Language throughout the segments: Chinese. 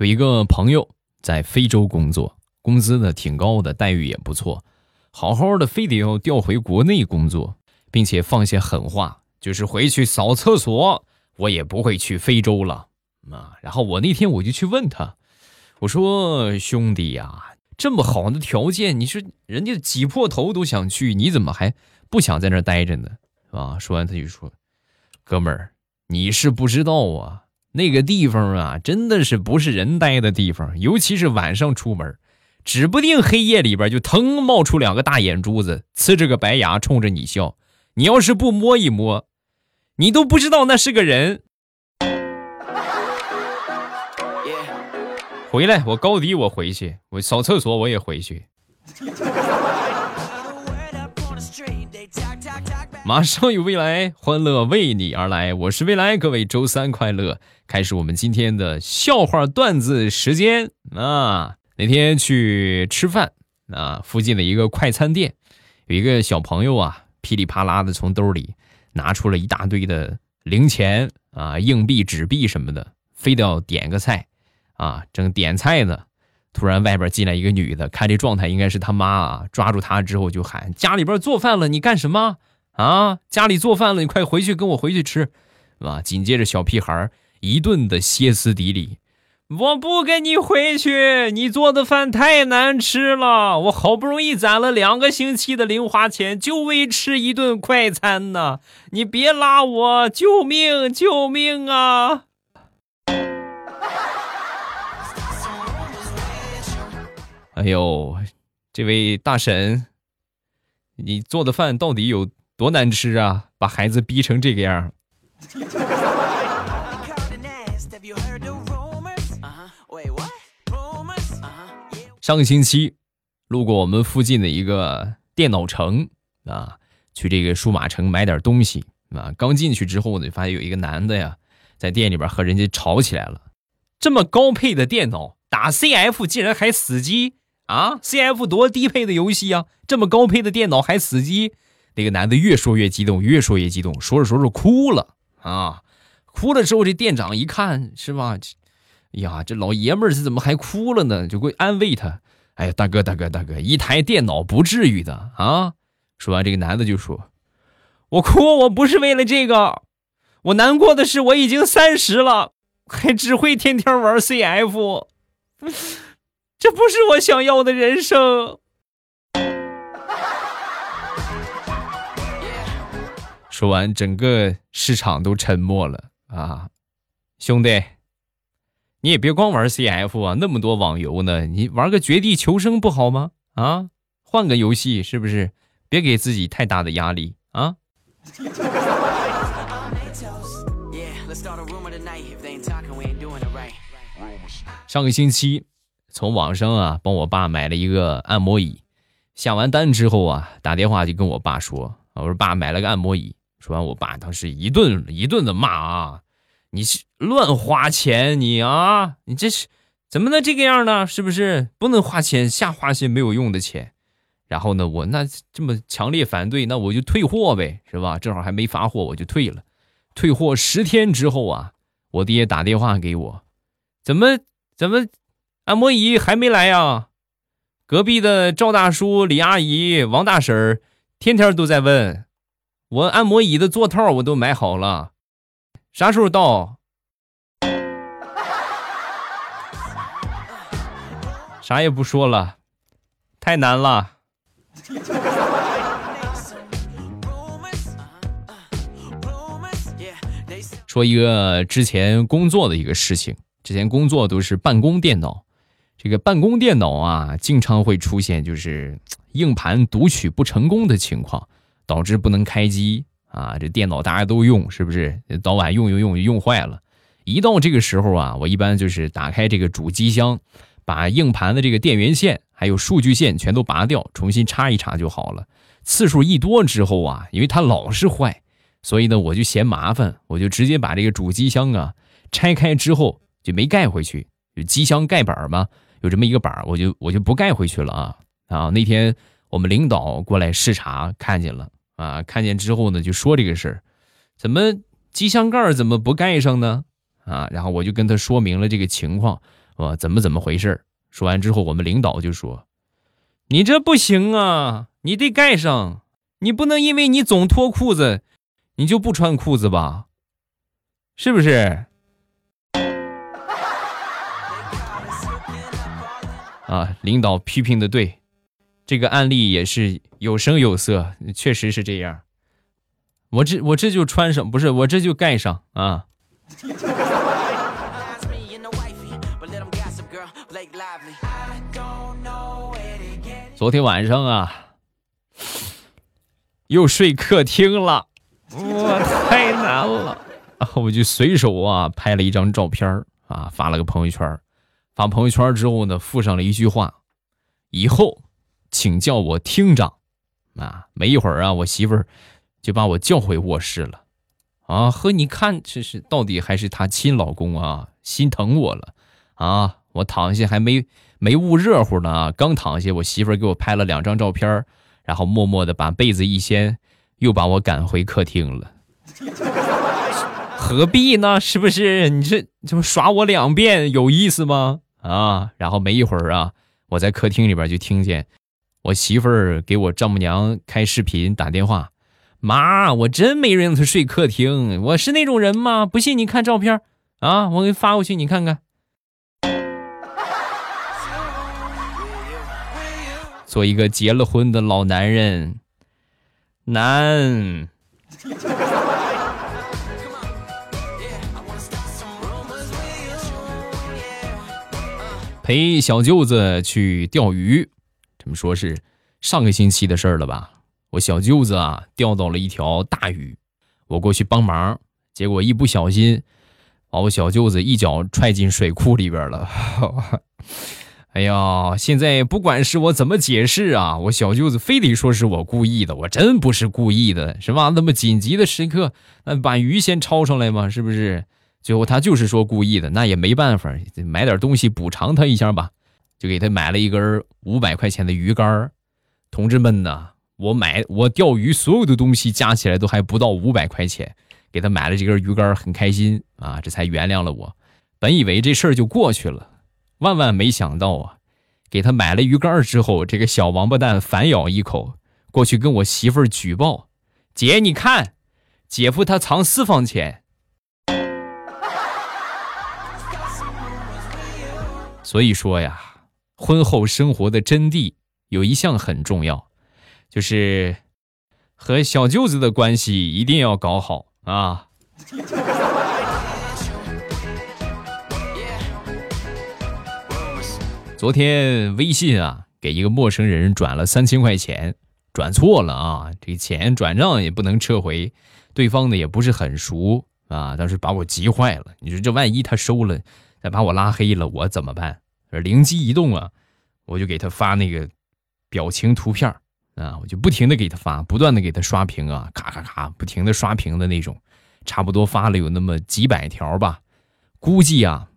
有一个朋友在非洲工作，工资呢挺高的，待遇也不错，好好的非得要调回国内工作，并且放些狠话，就是回去扫厕所，我也不会去非洲了啊。然后我那天我就去问他，我说兄弟呀，这么好的条件，你说人家挤破头都想去，你怎么还不想在那待着呢？啊？说完他就说，哥们儿，你是不知道啊。那个地方啊，真的是不是人待的地方，尤其是晚上出门，指不定黑夜里边就腾冒出两个大眼珠子，呲着个白牙冲着你笑。你要是不摸一摸，你都不知道那是个人。回来，我高低我回去，我扫厕所我也回去。马上有未来，欢乐为你而来。我是未来，各位周三快乐！开始我们今天的笑话段子时间啊！那天去吃饭啊，附近的一个快餐店，有一个小朋友啊，噼里啪啦的从兜里拿出了一大堆的零钱啊、硬币、纸币什么的，非得要点个菜啊。正点菜呢，突然外边进来一个女的，看这状态应该是他妈啊，抓住他之后就喊：“家里边做饭了，你干什么？”啊，家里做饭了，你快回去跟我回去吃，啊！紧接着小屁孩一顿的歇斯底里，我不跟你回去，你做的饭太难吃了，我好不容易攒了两个星期的零花钱，就为吃一顿快餐呢，你别拉我，救命，救命啊！哎呦，这位大婶，你做的饭到底有？多难吃啊！把孩子逼成这个样。上个星期路过我们附近的一个电脑城啊，去这个数码城买点东西啊。刚进去之后呢，发现有一个男的呀，在店里边和人家吵起来了。这么高配的电脑打 CF 竟然还死机啊！CF 多低配的游戏啊，这么高配的电脑还死机。那个男的越说越激动，越说越激动，说着说着哭了啊！哭了之后，这店长一看是吧？哎呀，这老爷们儿这怎么还哭了呢？就会安慰他：“哎呀，大哥，大哥，大哥，一台电脑不至于的啊！”说完，这个男的就说：“我哭，我不是为了这个，我难过的是我已经三十了，还只会天天玩 CF，这不是我想要的人生。”说完，整个市场都沉默了啊！兄弟，你也别光玩 CF 啊，那么多网游呢，你玩个绝地求生不好吗？啊，换个游戏是不是？别给自己太大的压力啊！上个星期从网上啊帮我爸买了一个按摩椅，下完单之后啊，打电话就跟我爸说：“我说爸买了个按摩椅。”说完，我爸当时一顿一顿的骂啊！你是乱花钱，你啊，你这是怎么能这个样呢？是不是不能花钱，瞎花些没有用的钱？然后呢，我那这么强烈反对，那我就退货呗，是吧？正好还没发货，我就退了。退货十天之后啊，我爹打电话给我，怎么怎么按摩椅还没来呀？隔壁的赵大叔、李阿姨、王大婶儿天天都在问。我按摩椅的座套我都买好了，啥时候到？啥也不说了，太难了。说一个之前工作的一个事情，之前工作都是办公电脑，这个办公电脑啊，经常会出现就是 硬盘读取不成功的情况。导致不能开机啊！这电脑大家都用，是不是？早晚用用用用坏了。一到这个时候啊，我一般就是打开这个主机箱，把硬盘的这个电源线还有数据线全都拔掉，重新插一插就好了。次数一多之后啊，因为它老是坏，所以呢我就嫌麻烦，我就直接把这个主机箱啊拆开之后就没盖回去。就机箱盖板嘛，有这么一个板，我就我就不盖回去了啊啊！那天我们领导过来视察，看见了。啊，看见之后呢，就说这个事儿，怎么机箱盖怎么不盖上呢？啊，然后我就跟他说明了这个情况，啊怎么怎么回事说完之后，我们领导就说：“你这不行啊，你得盖上，你不能因为你总脱裤子，你就不穿裤子吧？是不是？”啊，领导批评的对，这个案例也是有声有色，确实是这样。我这我这就穿上，不是我这就盖上啊。昨天晚上啊，又睡客厅了，我太难了。然后我就随手啊拍了一张照片啊，发了个朋友圈。发朋友圈之后呢，附上了一句话：“以后请叫我厅长。”啊，没一会儿啊，我媳妇儿就把我叫回卧室了。啊，呵，你看这是到底还是她亲老公啊，心疼我了啊！我躺下还没没捂热乎呢，刚躺下，我媳妇儿给我拍了两张照片，然后默默的把被子一掀，又把我赶回客厅了。何必呢？是不是？你这这不耍我两遍有意思吗？啊！然后没一会儿啊，我在客厅里边就听见我媳妇儿给我丈母娘开视频打电话：“妈，我真没让她睡客厅，我是那种人吗？不信你看照片啊，我给你发过去，你看看。”做一个结了婚的老男人，难。陪小舅子去钓鱼，这么说是上个星期的事儿了吧？我小舅子啊钓到了一条大鱼，我过去帮忙，结果一不小心把我小舅子一脚踹进水库里边了。哎呀，现在不管是我怎么解释啊，我小舅子非得说是我故意的，我真不是故意的，是吧？那么紧急的时刻，那把鱼先抄上来嘛，是不是？最后他就是说故意的，那也没办法，买点东西补偿他一下吧，就给他买了一根五百块钱的鱼竿同志们呢，我买我钓鱼所有的东西加起来都还不到五百块钱，给他买了这根鱼竿很开心啊，这才原谅了我。本以为这事儿就过去了，万万没想到啊，给他买了鱼竿之后，这个小王八蛋反咬一口，过去跟我媳妇儿举报：“姐，你看，姐夫他藏私房钱。”所以说呀，婚后生活的真谛有一项很重要，就是和小舅子的关系一定要搞好啊。昨天微信啊，给一个陌生人转了三千块钱，转错了啊，这钱转账也不能撤回，对方呢也不是很熟啊，当时把我急坏了。你说这万一他收了？再把我拉黑了，我怎么办？灵机一动啊，我就给他发那个表情图片啊，我就不停的给他发，不断的给他刷屏啊，咔咔咔，不停的刷屏的那种，差不多发了有那么几百条吧。估计啊，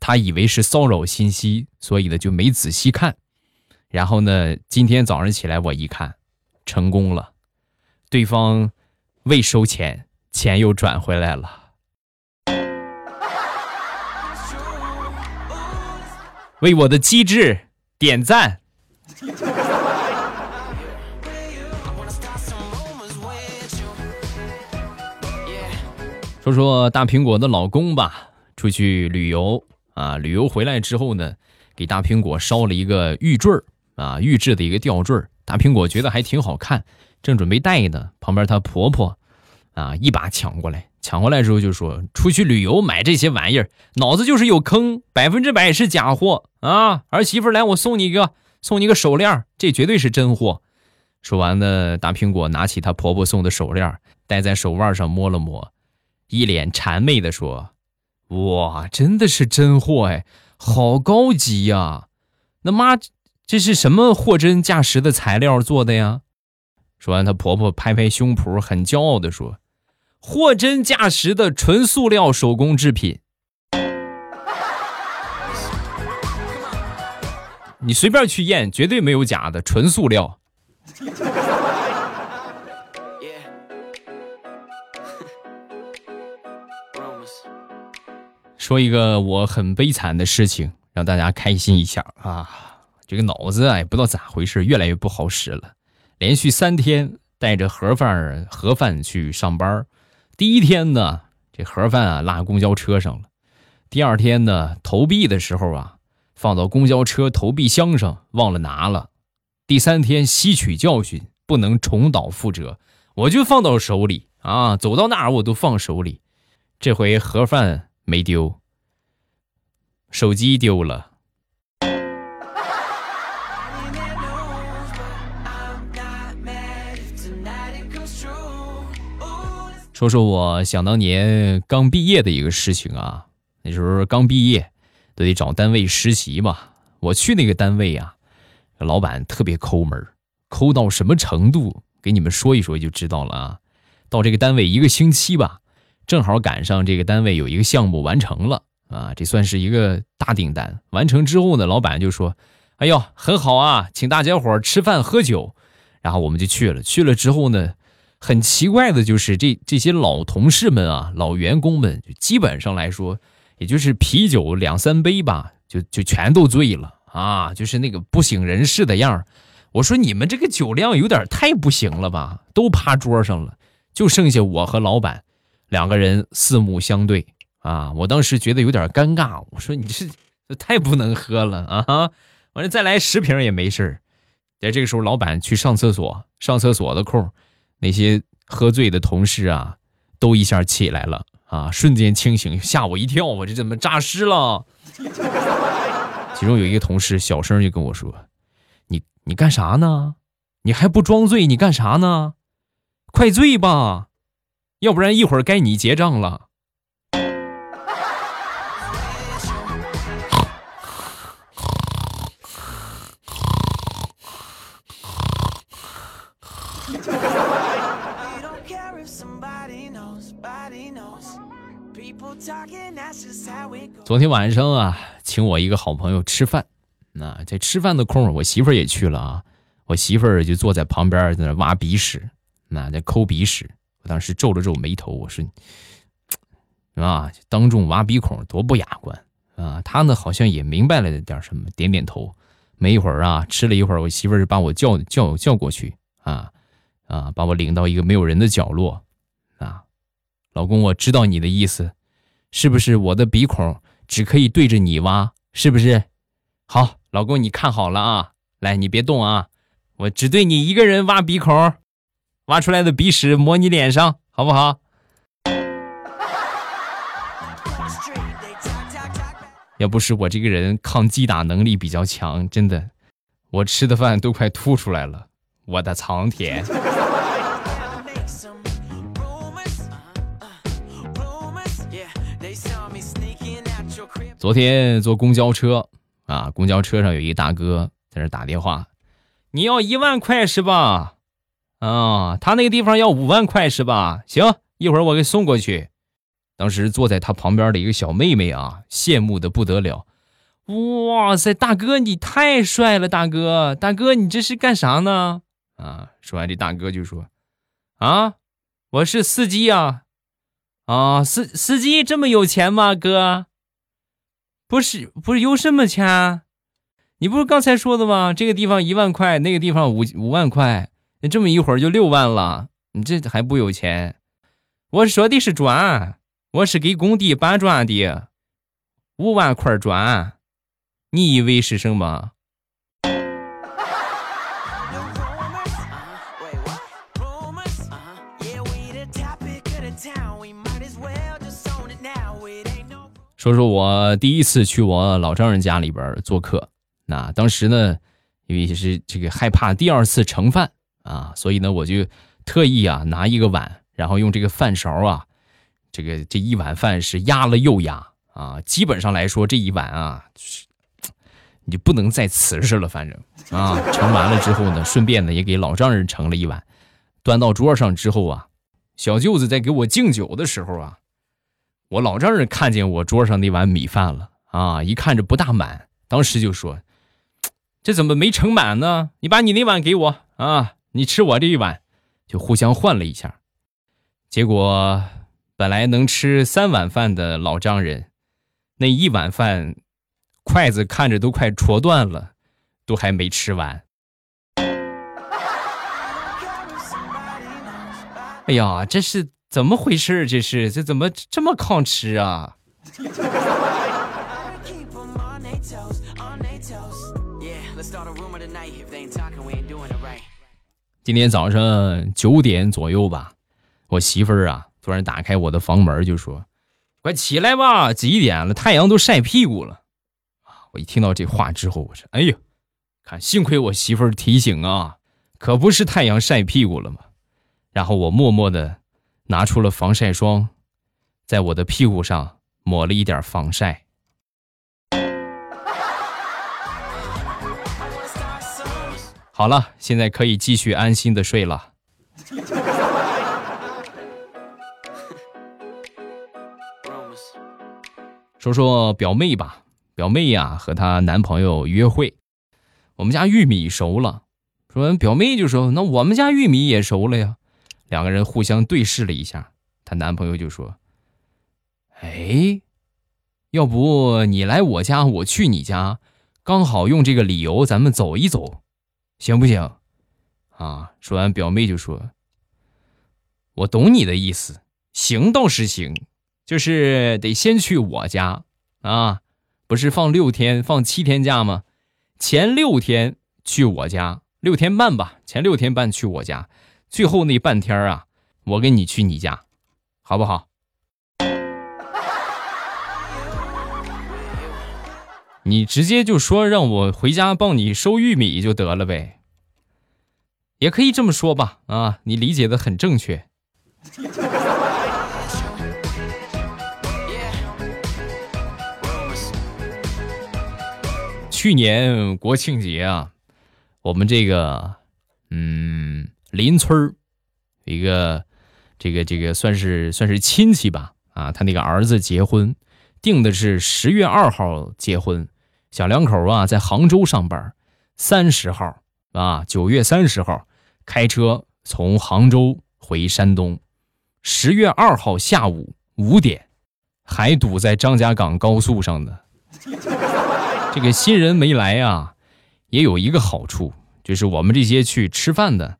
他以为是骚扰信息，所以呢就没仔细看。然后呢，今天早上起来我一看，成功了，对方未收钱，钱又转回来了。为我的机智点赞。说说大苹果的老公吧，出去旅游啊，旅游回来之后呢，给大苹果烧了一个玉坠儿啊，玉制的一个吊坠儿。大苹果觉得还挺好看，正准备戴呢，旁边她婆婆啊一把抢过来。抢回来之后就说：“出去旅游买这些玩意儿，脑子就是有坑，百分之百是假货啊！儿媳妇来，我送你一个，送你个手链，这绝对是真货。”说完呢，大苹果拿起她婆婆送的手链，戴在手腕上摸了摸，一脸谄媚的说：“哇，真的是真货哎，好高级呀！那妈，这是什么货真价实的材料做的呀？”说完，她婆婆拍拍胸脯，很骄傲的说。货真价实的纯塑料手工制品，你随便去验，绝对没有假的，纯塑料。说一个我很悲惨的事情，让大家开心一下啊！这个脑子啊，也不知道咋回事，越来越不好使了。连续三天带着盒饭盒饭去上班，第一天呢，这盒饭啊落公交车上了；第二天呢，投币的时候啊，放到公交车投币箱上忘了拿了；第三天吸取教训，不能重蹈覆辙，我就放到手里啊，走到哪儿我都放手里。这回盒饭没丢。手机丢了。说说我想当年刚毕业的一个事情啊，那时候刚毕业，都得找单位实习嘛。我去那个单位啊，老板特别抠门，抠到什么程度？给你们说一说就知道了啊。到这个单位一个星期吧，正好赶上这个单位有一个项目完成了。啊，这算是一个大订单完成之后呢，老板就说：“哎呦，很好啊，请大家伙吃饭喝酒。”然后我们就去了。去了之后呢，很奇怪的就是这这些老同事们啊，老员工们，基本上来说，也就是啤酒两三杯吧，就就全都醉了啊，就是那个不省人事的样我说你们这个酒量有点太不行了吧，都趴桌上了，就剩下我和老板两个人四目相对。啊！我当时觉得有点尴尬，我说你这这太不能喝了啊！完了再来十瓶也没事在这个时候，老板去上厕所，上厕所的空，那些喝醉的同事啊，都一下起来了啊，瞬间清醒，吓我一跳，我这怎么诈尸了？其中有一个同事小声就跟我说：“你你干啥呢？你还不装醉？你干啥呢？快醉吧，要不然一会儿该你结账了。”昨天晚上啊，请我一个好朋友吃饭，那在吃饭的空，我媳妇儿也去了啊。我媳妇儿就坐在旁边，在那挖鼻屎，那在抠鼻屎。我当时皱了皱眉头，我说：“ 啊，当众挖鼻孔，多不雅观啊！”她呢，好像也明白了点什么，点点头。没一会儿啊，吃了一会儿，我媳妇儿就把我叫叫叫过去啊啊，把我领到一个没有人的角落啊。老公，我知道你的意思。是不是我的鼻孔只可以对着你挖？是不是？好，老公，你看好了啊！来，你别动啊！我只对你一个人挖鼻孔，挖出来的鼻屎抹你脸上，好不好？要不是我这个人抗击打能力比较强，真的，我吃的饭都快吐出来了。我的苍天！昨天坐公交车啊，公交车上有一大哥在那打电话，你要一万块是吧？啊，他那个地方要五万块是吧？行，一会儿我给送过去。当时坐在他旁边的一个小妹妹啊，羡慕的不得了。哇塞，大哥你太帅了，大哥，大哥你这是干啥呢？啊，说完这大哥就说，啊，我是司机啊，啊，司司机这么有钱吗，哥？不是不是有什么钱？你不是刚才说的吗？这个地方一万块，那个地方五五万块，你这么一会儿就六万了，你这还不有钱？我说的是砖，我是给工地搬砖的，五万块砖，你以为是什么？说说我第一次去我老丈人家里边做客，那当时呢，因为是这个害怕第二次盛饭啊，所以呢，我就特意啊拿一个碗，然后用这个饭勺啊，这个这一碗饭是压了又压啊，基本上来说这一碗啊，你就不能再瓷实了，反正啊，盛完了之后呢，顺便呢也给老丈人盛了一碗，端到桌上之后啊，小舅子在给我敬酒的时候啊。我老丈人看见我桌上那碗米饭了啊，一看着不大满，当时就说：“这怎么没盛满呢？你把你那碗给我啊，你吃我这一碗，就互相换了一下。结果本来能吃三碗饭的老丈人，那一碗饭筷子看着都快戳断了，都还没吃完。哎呀，这是怎么回事？这是这怎么这么抗吃啊？今天早上九点左右吧，我媳妇儿啊突然打开我的房门就说：“快起来吧，几点了？太阳都晒屁股了。”！我一听到这话之后，我说：“哎呦，看幸亏我媳妇儿提醒啊，可不是太阳晒屁股了吗？”然后我默默的拿出了防晒霜，在我的屁股上抹了一点防晒。好了，现在可以继续安心的睡了。说说表妹吧，表妹呀和她男朋友约会，我们家玉米熟了，说表妹就说那我们家玉米也熟了呀。两个人互相对视了一下，她男朋友就说：“哎，要不你来我家，我去你家，刚好用这个理由，咱们走一走，行不行？”啊，说完，表妹就说：“我懂你的意思，行倒是行，就是得先去我家啊，不是放六天、放七天假吗？前六天去我家，六天半吧，前六天半去我家。”最后那半天啊，我跟你去你家，好不好？你直接就说让我回家帮你收玉米就得了呗，也可以这么说吧。啊，你理解的很正确。去年国庆节啊，我们这个，嗯。邻村一个这个这个算是算是亲戚吧啊，他那个儿子结婚，定的是十月二号结婚。小两口啊在杭州上班，三十号啊九月三十号开车从杭州回山东，十月二号下午五点还堵在张家港高速上呢。这个新人没来啊，也有一个好处，就是我们这些去吃饭的。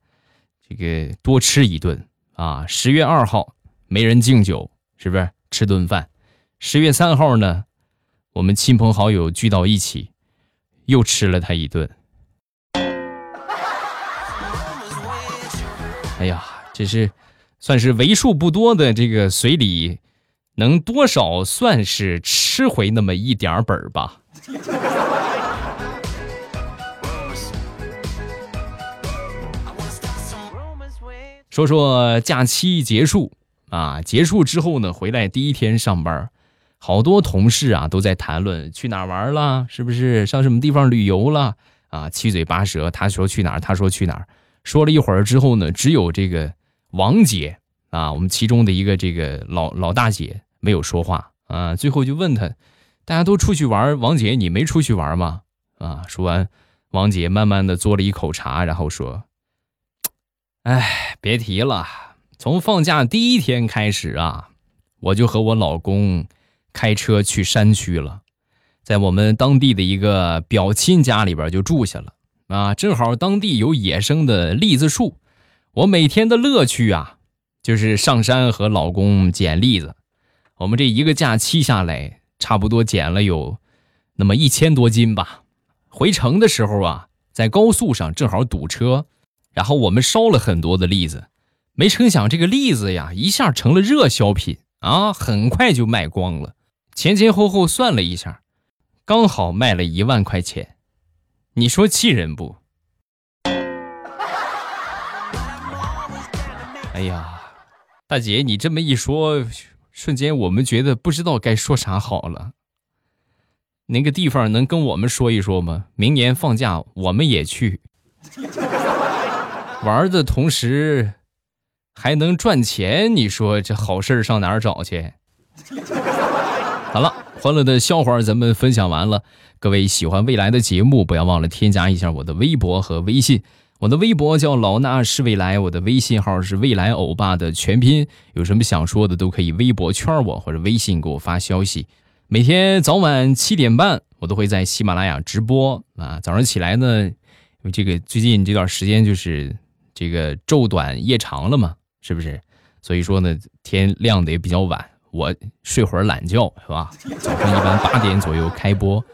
这个多吃一顿啊！十月二号没人敬酒，是不是吃顿饭？十月三号呢，我们亲朋好友聚到一起，又吃了他一顿。哎呀，这是算是为数不多的这个随礼，能多少算是吃回那么一点本儿吧。说说假期结束啊，结束之后呢，回来第一天上班，好多同事啊都在谈论去哪玩了，是不是上什么地方旅游了啊？七嘴八舌，他说去哪儿，他说去哪儿，说了一会儿之后呢，只有这个王姐啊，我们其中的一个这个老老大姐没有说话啊。最后就问他，大家都出去玩，王姐你没出去玩吗？啊，说完，王姐慢慢的嘬了一口茶，然后说。哎，别提了，从放假第一天开始啊，我就和我老公开车去山区了，在我们当地的一个表亲家里边就住下了啊。正好当地有野生的栗子树，我每天的乐趣啊，就是上山和老公捡栗子。我们这一个假期下来，差不多捡了有那么一千多斤吧。回城的时候啊，在高速上正好堵车。然后我们烧了很多的栗子，没成想这个栗子呀一下成了热销品啊，很快就卖光了。前前后后算了一下，刚好卖了一万块钱，你说气人不？哎呀，大姐，你这么一说，瞬间我们觉得不知道该说啥好了。那个地方能跟我们说一说吗？明年放假我们也去。玩的同时还能赚钱，你说这好事上哪儿找去？好了，欢乐的笑话咱们分享完了。各位喜欢未来的节目，不要忘了添加一下我的微博和微信。我的微博叫老衲是未来，我的微信号是未来欧巴的全拼。有什么想说的，都可以微博圈我或者微信给我发消息。每天早晚七点半，我都会在喜马拉雅直播啊。早上起来呢，这个最近这段时间就是这个昼短夜长了嘛，是不是？所以说呢，天亮的也比较晚，我睡会儿懒觉是吧？早上一般八点左右开播，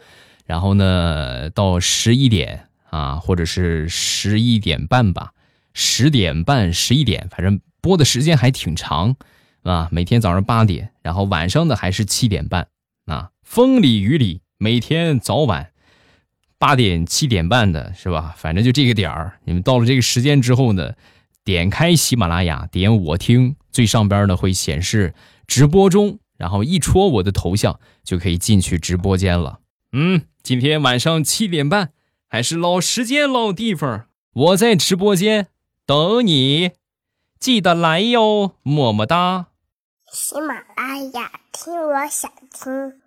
然后呢到十一点啊，或者是十一点半吧，十点半、十一点，反正播的时间还挺长啊。每天早上八点，然后晚上呢还是七点半。啊，风里雨里，每天早晚八点七点半的是吧？反正就这个点儿。你们到了这个时间之后呢，点开喜马拉雅，点我听，最上边呢会显示直播中，然后一戳我的头像就可以进去直播间了。嗯，今天晚上七点半还是老时间老地方，我在直播间等你，记得来哟，么么哒。喜马拉雅，听我想听。